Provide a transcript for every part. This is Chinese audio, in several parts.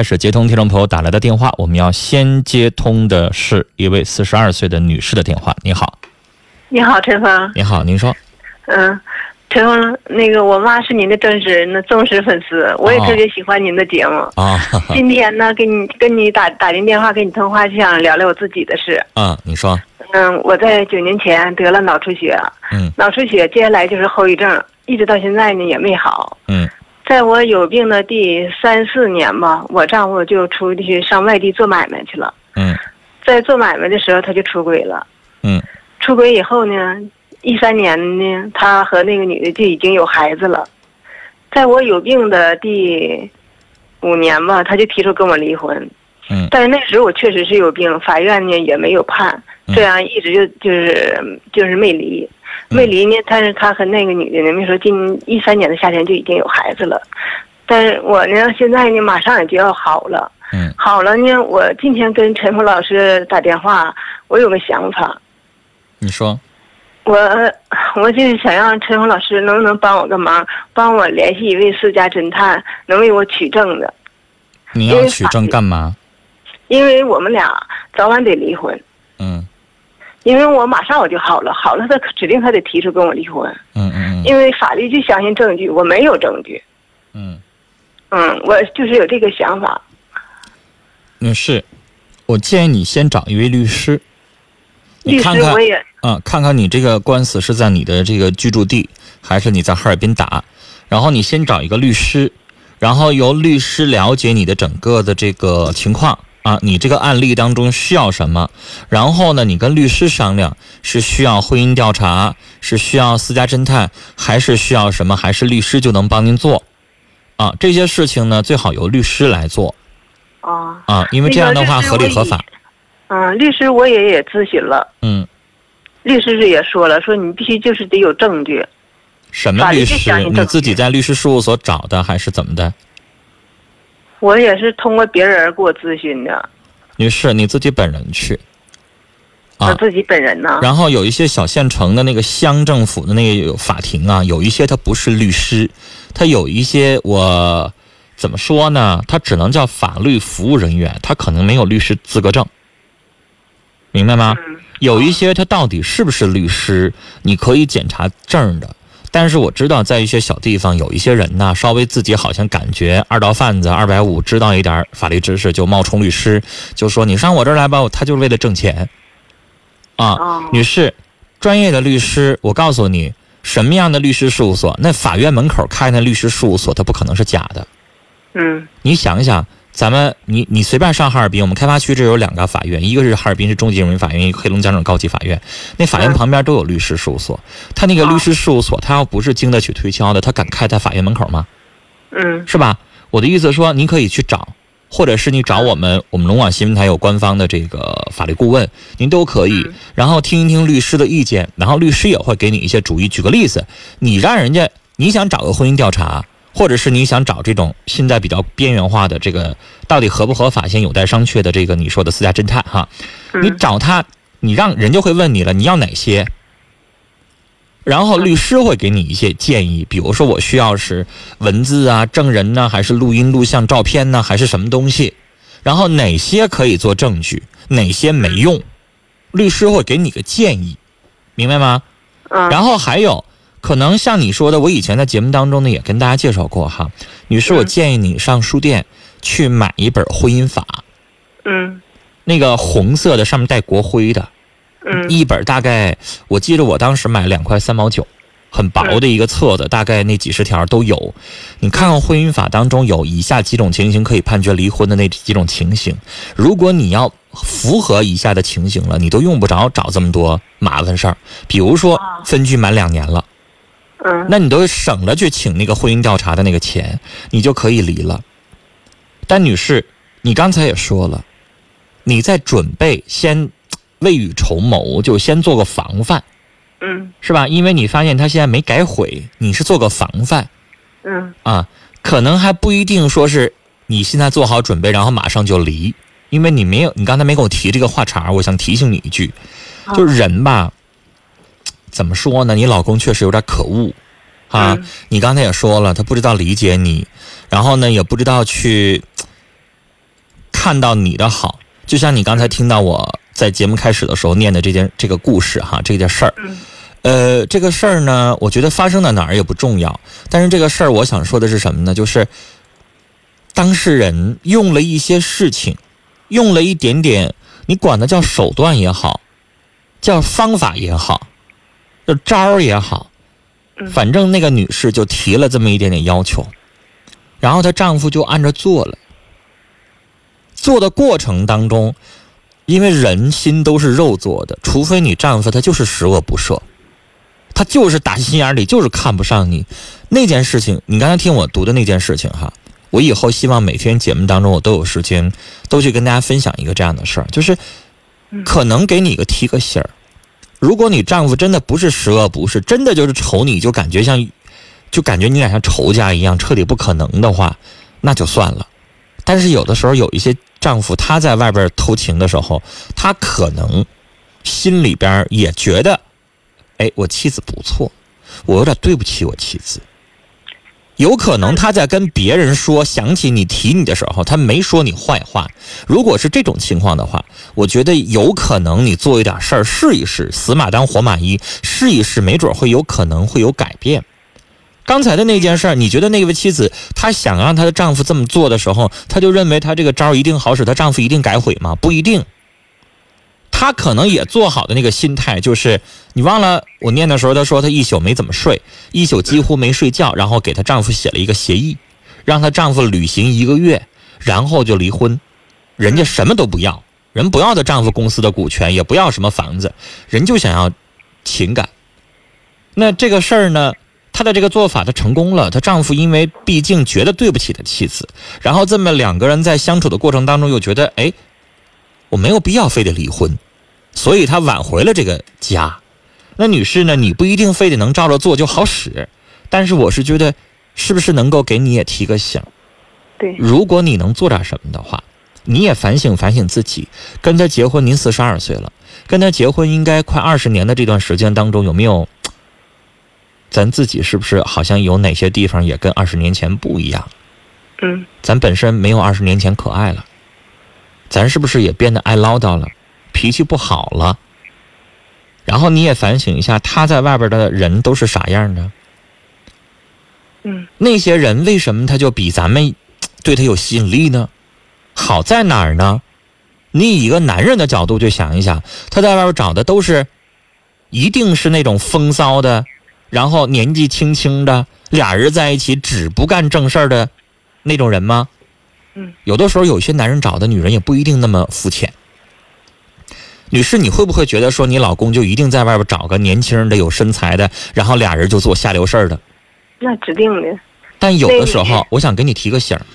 开始接通听众朋友打来的电话，我们要先接通的是一位四十二岁的女士的电话。你好，你好，陈峰。你好，您说。嗯，陈峰，那个我妈是您的忠实那忠实粉丝，我也特别喜欢您的节目。啊，今天呢，给你跟你打打进电话给你通话，就想聊聊我自己的事。嗯，你说。嗯，我在九年前得了脑出血。嗯。脑出血接下来就是后遗症，一直到现在呢也没好。嗯。在我有病的第三四年吧，我丈夫就出去上外地做买卖去了。嗯，在做买卖的时候，他就出轨了。嗯，出轨以后呢，一三年呢，他和那个女的就已经有孩子了。在我有病的第五年吧，他就提出跟我离婚。嗯，但是那时候我确实是有病，法院呢也没有判，这样一直就就是就是没离。没离呢，但是他和那个女的呢，没说今一三年的夏天就已经有孩子了，但是我呢，现在呢，马上也就要好了，嗯，好了呢，我今天跟陈峰老师打电话，我有个想法，你说，我我就是想让陈峰老师能不能帮我个忙，帮我联系一位私家侦探，能为我取证的。你要取证干嘛？因为我们俩早晚得离婚。嗯。因为我马上我就好了，好了，他指定他得提出跟我离婚。嗯嗯嗯。因为法律就相信证据，我没有证据。嗯。嗯，我就是有这个想法。女士，我建议你先找一位律师。律师我也。啊，看看你这个官司是在你的这个居住地，还是你在哈尔滨打？然后你先找一个律师，然后由律师了解你的整个的这个情况。啊，你这个案例当中需要什么？然后呢，你跟律师商量，是需要婚姻调查，是需要私家侦探，还是需要什么？还是律师就能帮您做？啊，这些事情呢，最好由律师来做。啊啊，因为这样的话合理合法。嗯，律师我也也咨询了。嗯，律师是也说了，说你必须就是得有证据。什么律师？你自己在律师事务所找的，还是怎么的？我也是通过别人给我咨询的，女士，你自己本人去，啊，自己本人呢。然后有一些小县城的那个乡政府的那个法庭啊，有一些他不是律师，他有一些我怎么说呢？他只能叫法律服务人员，他可能没有律师资格证，明白吗？有一些他到底是不是律师，你可以检查证的。但是我知道，在一些小地方，有一些人呢，稍微自己好像感觉二道贩子二百五，知道一点法律知识，就冒充律师，就说你上我这儿来吧，他就是为了挣钱。啊，女士，专业的律师，我告诉你，什么样的律师事务所，那法院门口开那律师事务所，它不可能是假的。嗯，你想一想。咱们，你你随便上哈尔滨，我们开发区这有两个法院，一个是哈尔滨市中级人民法院，一个黑龙江省高级法院。那法院旁边都有律师事务所，他那个律师事务所，他要不是经得起推敲的，他敢开在法院门口吗？嗯，是吧？我的意思说，您可以去找，或者是你找我们，我们龙广新闻台有官方的这个法律顾问，您都可以，然后听一听律师的意见，然后律师也会给你一些主意。举个例子，你让人家你想找个婚姻调查。或者是你想找这种现在比较边缘化的这个到底合不合法，先有待商榷的这个你说的私家侦探哈，你找他，你让人就会问你了，你要哪些？然后律师会给你一些建议，比如说我需要是文字啊、证人呢，还是录音、录像、照片呢，还是什么东西？然后哪些可以做证据，哪些没用？律师会给你个建议，明白吗？然后还有。可能像你说的，我以前在节目当中呢也跟大家介绍过哈，女士，我建议你上书店去买一本婚姻法，嗯，那个红色的上面带国徽的，嗯，一本大概我记得我当时买两块三毛九，很薄的一个册子，大概那几十条都有。你看看婚姻法当中有以下几种情形可以判决离婚的那几种情形，如果你要符合以下的情形了，你都用不着找这么多麻烦事儿。比如说分居满两年了。嗯，那你都省了去请那个婚姻调查的那个钱，你就可以离了。但女士，你刚才也说了，你在准备先未雨绸缪，就先做个防范，嗯，是吧？因为你发现他现在没改悔，你是做个防范，嗯，啊，可能还不一定说是你现在做好准备，然后马上就离，因为你没有，你刚才没跟我提这个话茬我想提醒你一句，就是人吧。怎么说呢？你老公确实有点可恶，啊！你刚才也说了，他不知道理解你，然后呢，也不知道去看到你的好，就像你刚才听到我在节目开始的时候念的这件这个故事哈，这件事儿。嗯呃，这个事儿呢，我觉得发生在哪儿也不重要，但是这个事儿我想说的是什么呢？就是当事人用了一些事情，用了一点点，你管它叫手段也好，叫方法也好，叫招儿也好，嗯反正那个女士就提了这么一点点要求，然后她丈夫就按着做了。做的过程当中，因为人心都是肉做的，除非你丈夫他就是十恶不赦，他就是打心眼里就是看不上你。那件事情，你刚才听我读的那件事情哈，我以后希望每天节目当中我都有时间，都去跟大家分享一个这样的事儿，就是可能给你一个提个醒儿。如果你丈夫真的不是十恶不赦，真的就是瞅你就感觉像，就感觉你俩像仇家一样，彻底不可能的话，那就算了。但是有的时候有一些丈夫他在外边偷情的时候，他可能心里边也觉得，哎，我妻子不错，我有点对不起我妻子。有可能他在跟别人说想起你提你的时候，他没说你坏话。如果是这种情况的话，我觉得有可能你做一点事儿试一试，死马当活马医，试一试，没准会有可能会有改变。刚才的那件事儿，你觉得那位妻子她想让她的丈夫这么做的时候，她就认为她这个招儿一定好使，她丈夫一定改悔吗？不一定。她可能也做好的那个心态就是，你忘了我念的时候，她说她一宿没怎么睡，一宿几乎没睡觉，然后给她丈夫写了一个协议，让她丈夫履行一个月，然后就离婚。人家什么都不要，人不要她丈夫公司的股权，也不要什么房子，人就想要情感。那这个事儿呢？她的这个做法，她成功了。她丈夫因为毕竟觉得对不起她妻子，然后这么两个人在相处的过程当中又觉得，哎，我没有必要非得离婚，所以他挽回了这个家。那女士呢，你不一定非得能照着做就好使，但是我是觉得，是不是能够给你也提个醒？对，如果你能做点什么的话，你也反省反省自己。跟他结婚，您四十二岁了，跟他结婚应该快二十年的这段时间当中，有没有？咱自己是不是好像有哪些地方也跟二十年前不一样？嗯咱本身没有二十年前可爱了，咱是不是也变得爱唠叨了，脾气不好了？然后你也反省一下，他在外边的人都是啥样的？嗯那些人为什么他就比咱们对他有吸引力呢？好在哪儿呢？你以一个男人的角度去想一想，他在外边找的都是，一定是那种风骚的，然后年纪轻轻的，俩人在一起只不干正事儿的那种人吗？嗯，有的时候有些男人找的女人也不一定那么肤浅。女士，你会不会觉得说你老公就一定在外边找个年轻的、有身材的，然后俩人就做下流事儿的？那指定的。但有的时，候我想给你提个醒儿，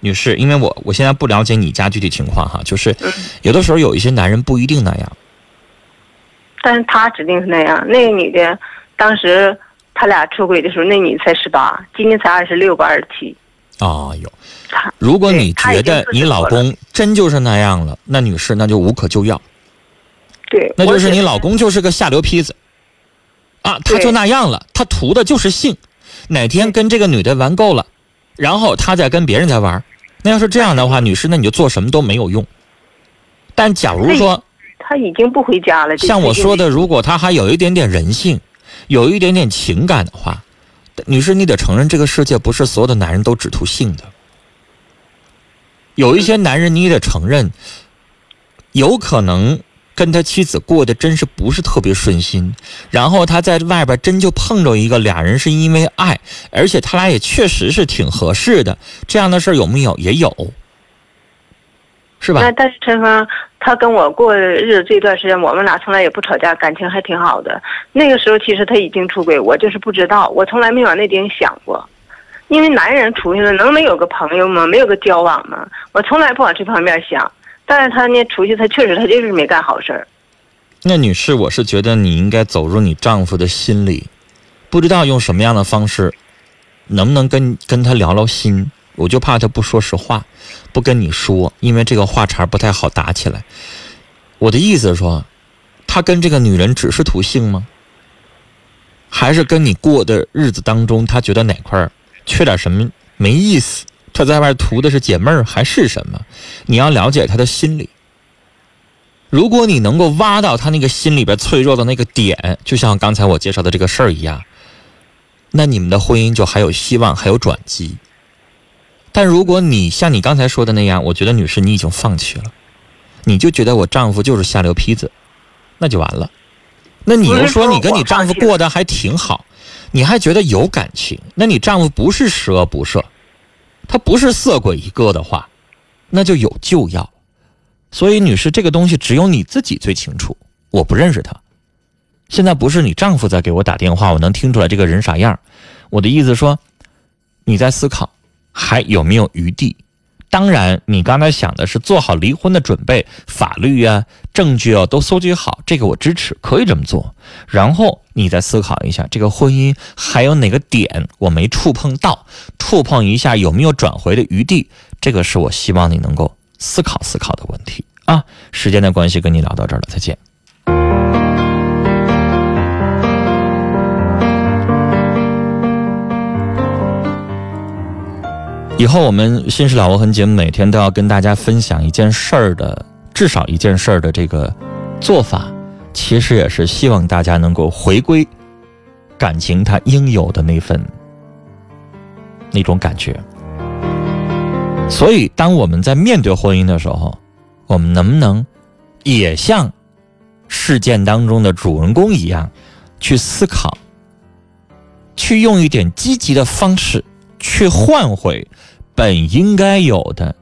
女士，因为我我现在不了解你家具体情况哈，就是嗯有的时候有一些男人不一定那样。但是他指定是那样。那个女的，当时他俩出轨的时候，那女的才十八，今年才二十六吧，二十七。啊、有。他如果你觉得你40多了。老公真就是那样了，那女士那就无可救药，对，那就是你老公就是个下流坯子，啊，他就那样了，他图的就是性，哪天跟这个女的玩够了，然后他再跟别人再玩，那要是这样的话，女士，那你就做什么都没有用。但假如说他已经不回家了。像我说的，如果他还有一点点人性，有一点点情感的话，女士，你得承认这个世界不是所有的男人都只图性的。有一些男人你也得承认，有可能跟他妻子过得真是不是特别顺心，然后他在外边真就碰着一个俩人是因为爱，而且他俩也确实是挺合适的，这样的事儿有没有？也有，是吧那？但是陈芳，他跟我过日子这段时间，我们俩从来也不吵架，感情还挺好的。那个时候其实他已经出轨，我就是不知道，我从来没往那点想过。因为男人出去了，能没有个朋友吗？没有个交往吗？我从来不往这方面想。但是他呢，出去他确实他就是没干好事儿。那女士，我是觉得你应该走入你丈夫的心里，不知道用什么样的方式，能不能跟跟他聊聊心？我就怕他不说实话，不跟你说，因为这个话茬不太好打起来。我的意思是说，他跟这个女人只是图性吗？还是跟你过的日子当中，他觉得哪块缺点什么没意思，他在外图的是解闷儿还是什么？你要了解他的心理。如果你能够挖到他那个心里边脆弱的那个点，就像刚才我介绍的这个事儿一样，那你们的婚姻就还有希望，还有转机。但如果你像你刚才说的那样，我觉得女士你已经放弃了，你就觉得我丈夫就是下流坯子，那就完了。那你又说你跟你丈夫过得还挺好，你还觉得有感情，那你丈夫不是十恶不赦，他不是色鬼一个的话，那就有救药。所以，女士，这个东西只有你自己最清楚。我不认识他，现在不是你丈夫在给我打电话，我能听出来这个人啥样。我的意思说，你在思考还有没有余地。当然，你刚才想的是做好离婚的准备，法律啊、证据啊都搜集好，这个我支持，可以这么做。然后你再思考一下，这个婚姻还有哪个点我没触碰到，触碰一下有没有转回的余地，这个是我希望你能够。思考思考的问题啊！时间的关系，跟你聊到这儿了，再见。以后我们新事了无痕节目每天都要跟大家分享一件事儿的，至少一件事儿的这个做法，其实也是希望大家能够回归感情它应有的那份那种感觉。所以，当我们在面对婚姻的时候，我们能不能也像事件当中的主人公一样，去思考，去用一点积极的方式，去换回本应该有的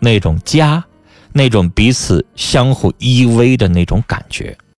那种家，那种彼此相互依偎的那种感觉？